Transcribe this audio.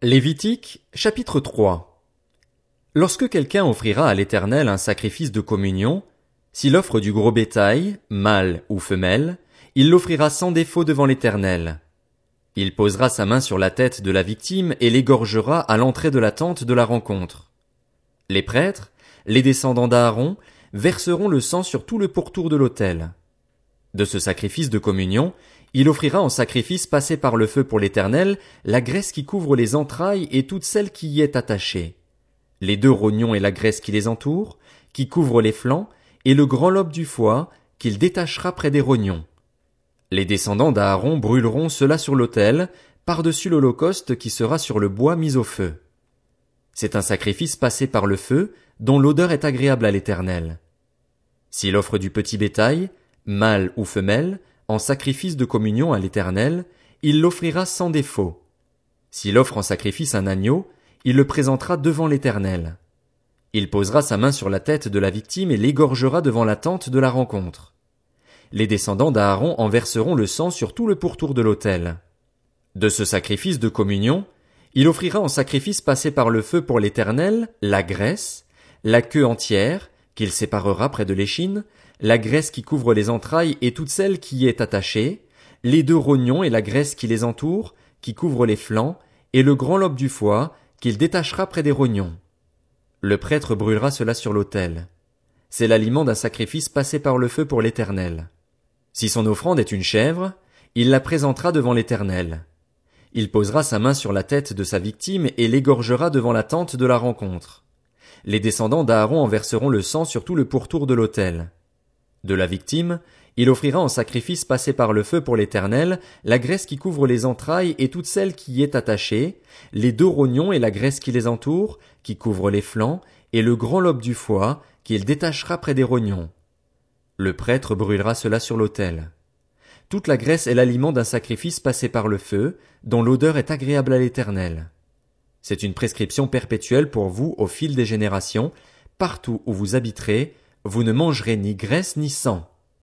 Lévitique, chapitre 3 Lorsque quelqu'un offrira à l'Éternel un sacrifice de communion, s'il offre du gros bétail, mâle ou femelle, il l'offrira sans défaut devant l'Éternel. Il posera sa main sur la tête de la victime et l'égorgera à l'entrée de la tente de la rencontre. Les prêtres, les descendants d'Aaron, verseront le sang sur tout le pourtour de l'autel. De ce sacrifice de communion, il offrira en sacrifice passé par le feu pour l'Éternel la graisse qui couvre les entrailles et toute celle qui y est attachée, les deux rognons et la graisse qui les entoure, qui couvre les flancs, et le grand lobe du foie, qu'il détachera près des rognons. Les descendants d'Aaron brûleront cela sur l'autel, par-dessus l'holocauste qui sera sur le bois mis au feu. C'est un sacrifice passé par le feu, dont l'odeur est agréable à l'Éternel. S'il offre du petit bétail, mâle ou femelle, en sacrifice de communion à l'Éternel, il l'offrira sans défaut. S'il offre en sacrifice un agneau, il le présentera devant l'Éternel. Il posera sa main sur la tête de la victime et l'égorgera devant la tente de la rencontre. Les descendants d'Aaron en verseront le sang sur tout le pourtour de l'autel. De ce sacrifice de communion, il offrira en sacrifice passé par le feu pour l'Éternel la graisse, la queue entière, qu'il séparera près de l'échine, la graisse qui couvre les entrailles et toute celle qui y est attachée, les deux rognons et la graisse qui les entoure, qui couvre les flancs, et le grand lobe du foie, qu'il détachera près des rognons. Le prêtre brûlera cela sur l'autel. C'est l'aliment d'un sacrifice passé par le feu pour l'Éternel. Si son offrande est une chèvre, il la présentera devant l'Éternel. Il posera sa main sur la tête de sa victime et l'égorgera devant la tente de la rencontre. Les descendants d'Aaron en verseront le sang sur tout le pourtour de l'autel. De la victime, il offrira en sacrifice passé par le feu pour l'Éternel la graisse qui couvre les entrailles et toute celle qui y est attachée, les deux rognons et la graisse qui les entoure, qui couvre les flancs, et le grand lobe du foie, qu'il détachera près des rognons. Le prêtre brûlera cela sur l'autel. Toute la graisse est l'aliment d'un sacrifice passé par le feu, dont l'odeur est agréable à l'Éternel. C'est une prescription perpétuelle pour vous au fil des générations, partout où vous habiterez, vous ne mangerez ni graisse ni sang.